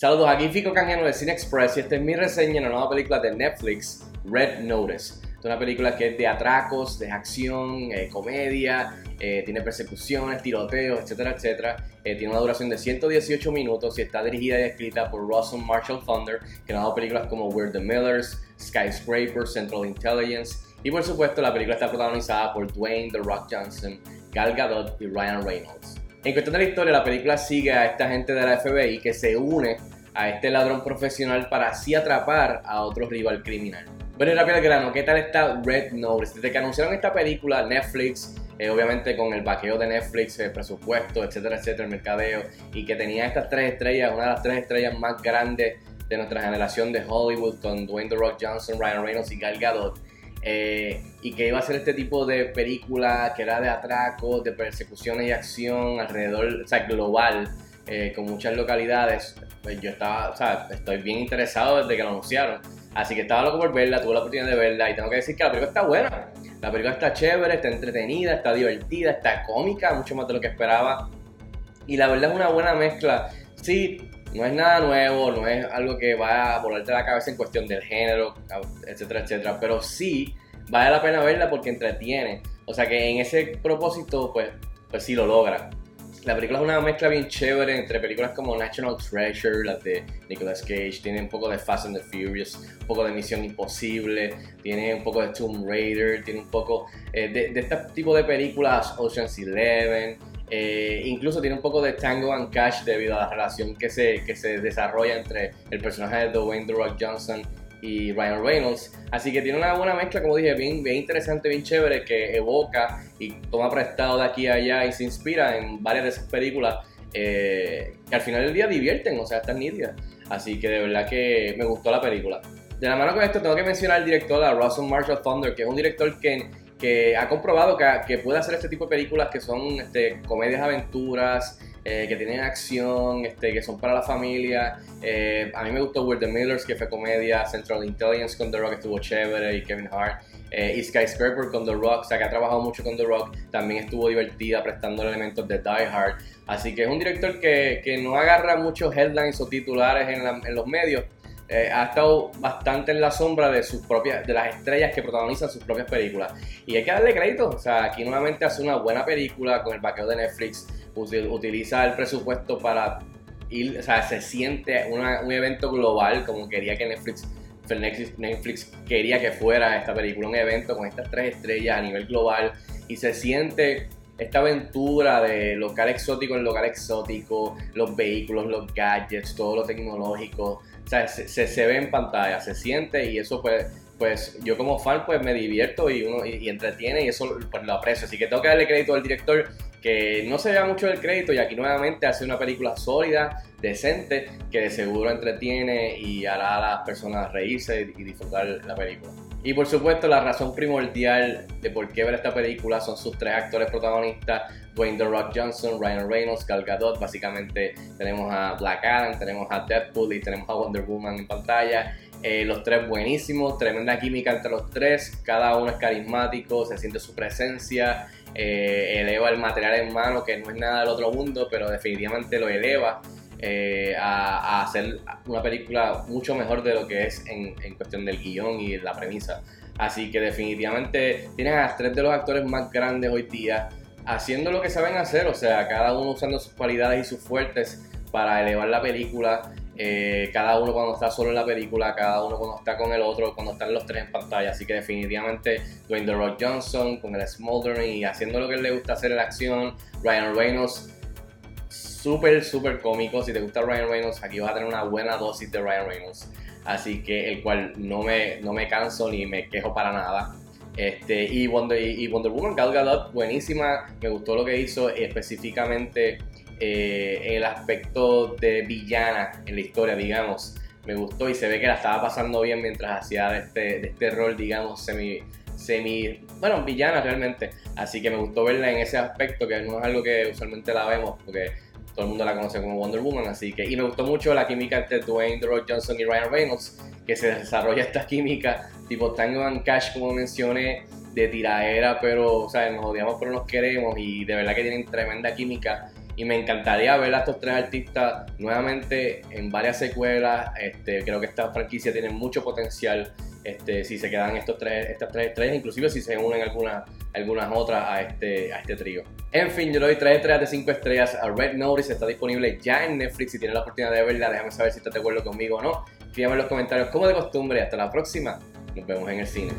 Saludos, aquí Fico Canjano de Cine Express y esta es mi reseña de la nueva película de Netflix, Red Notice. Es una película que es de atracos, de acción, eh, comedia, eh, tiene persecuciones, tiroteos, etcétera, etcétera. Eh, tiene una duración de 118 minutos y está dirigida y escrita por Russell Marshall Thunder, que ha dado películas como We're the Millers, Skyscraper, Central Intelligence. Y por supuesto, la película está protagonizada por Dwayne The Rock Johnson, Gal Gadot y Ryan Reynolds. En cuestión de la historia, la película sigue a esta gente de la FBI que se une a este ladrón profesional para así atrapar a otro rival criminal. Bueno, y rápido al grano, ¿qué tal está Red Notice? Desde que anunciaron esta película, Netflix, eh, obviamente con el vaqueo de Netflix, el presupuesto, etcétera, etcétera, el mercadeo, y que tenía estas tres estrellas, una de las tres estrellas más grandes de nuestra generación de Hollywood, con Dwayne The Rock Johnson, Ryan Reynolds y Gal Gadot, eh, y que iba a ser este tipo de película que era de atracos, de persecuciones y acción alrededor, o sea, global, eh, con muchas localidades, pues yo estaba, o sea, estoy bien interesado desde que lo anunciaron. Así que estaba loco por verla, tuve la oportunidad de verla y tengo que decir que la película está buena. La película está chévere, está entretenida, está divertida, está cómica, mucho más de lo que esperaba. Y la verdad es una buena mezcla. Sí, no es nada nuevo, no es algo que va a volarte la cabeza en cuestión del género, etcétera, etcétera, pero sí vale la pena verla porque entretiene. O sea que en ese propósito, pues, pues sí lo logra. La película es una mezcla bien chévere entre películas como National Treasure, las de Nicolas Cage, tiene un poco de Fast and the Furious, un poco de Misión Imposible, tiene un poco de Tomb Raider, tiene un poco eh, de, de este tipo de películas, Ocean's Eleven, eh, incluso tiene un poco de Tango and Cash debido a la relación que se, que se desarrolla entre el personaje de Dwayne The Rock Johnson y Ryan Reynolds. Así que tiene una buena mezcla, como dije, bien, interesante, bien chévere, que evoca y toma prestado de aquí a allá y se inspira en varias de esas películas eh, que al final del día divierten, o sea, están nítidas. Así que de verdad que me gustó la película. De la mano con esto tengo que mencionar al director, a Russell Marshall Thunder, que es un director que que ha comprobado que, puede hacer este tipo de películas que son este, comedias aventuras, eh, que tienen acción, este, que son para la familia. Eh, a mí me gustó We're the Millers, que fue comedia, Central Intelligence con The Rock estuvo chévere, y Kevin Hart. Eh, y Skyscraper con The Rock, o sea que ha trabajado mucho con The Rock, también estuvo divertida prestando elementos de Die Hard. Así que es un director que, que no agarra muchos headlines o titulares en, en los medios, eh, ha estado bastante en la sombra de sus propias, de las estrellas que protagonizan sus propias películas. Y hay que darle crédito, o sea, aquí nuevamente hace una buena película con el vaqueo de Netflix, utiliza el presupuesto para ir, o sea, se siente un evento global como quería que Netflix, Netflix quería que fuera esta película, un evento con estas tres estrellas a nivel global y se siente esta aventura de local exótico en local exótico, los vehículos, los gadgets, todo lo tecnológico, o sea, se, se, ve en pantalla, se siente y eso pues, pues yo como fan pues me divierto y uno y, entretiene y eso pues lo aprecio. Así que tengo que darle crédito al director que no se vea mucho del crédito y aquí nuevamente hace una película sólida, decente, que de seguro entretiene y hará a las personas reírse y disfrutar la película. Y por supuesto, la razón primordial de por qué ver esta película son sus tres actores protagonistas: Dwayne The Rock Johnson, Ryan Reynolds, Gal Gadot. Básicamente, tenemos a Black Adam, tenemos a Deadpool y tenemos a Wonder Woman en pantalla. Eh, los tres buenísimos, tremenda química entre los tres. Cada uno es carismático, se siente su presencia, eh, eleva el material en mano, que no es nada del otro mundo, pero definitivamente lo eleva. Eh, a, hacer una película mucho mejor de lo que es en, cuestión del guion y la premisa. Así que definitivamente tienes a tres de los actores más grandes hoy día haciendo lo que saben hacer, o sea, cada uno usando sus cualidades y sus fuertes para elevar la película. Eh, cada uno cuando está solo en la película, cada uno cuando está con el otro, cuando están los tres en pantalla. Así que definitivamente Dwayne The Rock Johnson con el Smoldering y haciendo lo que le gusta hacer en la acción. Ryan Reynolds súper, súper cómico. Si te gusta Ryan Reynolds, aquí vas a tener una buena dosis de Ryan Reynolds. Así que el cual no me, no me canso ni me quejo para nada. Este, y, Wonder, y Wonder Woman, Gal Gadot, buenísima. Me gustó lo que hizo específicamente eh, el aspecto de villana en la historia, digamos. Me gustó y se ve que la estaba pasando bien mientras hacía de este, este rol, digamos, semi, semi, bueno, villana realmente. Así que me gustó verla en ese aspecto, que no es algo que usualmente la vemos, porque todo el mundo la conoce como Wonder Woman, así que, y me gustó mucho la química entre Dwayne The Rock Johnson y Ryan Reynolds, que se desarrolla esta química tipo Tango and Cash, como mencioné, de tiraera, pero, o sea, nos odiamos pero nos queremos y de verdad que tienen tremenda química y me encantaría ver a estos tres artistas nuevamente en varias secuelas. Este, creo que esta franquicia tiene mucho potencial este, si se quedan estos tres, estas tres estrellas, inclusive si se unen algunas, algunas otras a este, a este trío. En fin, yo le doy 3 estrellas de 5 estrellas a Red Notice, está disponible ya en Netflix, si tienes la oportunidad de verla, déjame saber si estás de acuerdo conmigo o no. Escríbame en los comentarios como de costumbre, hasta la próxima, nos vemos en el cine.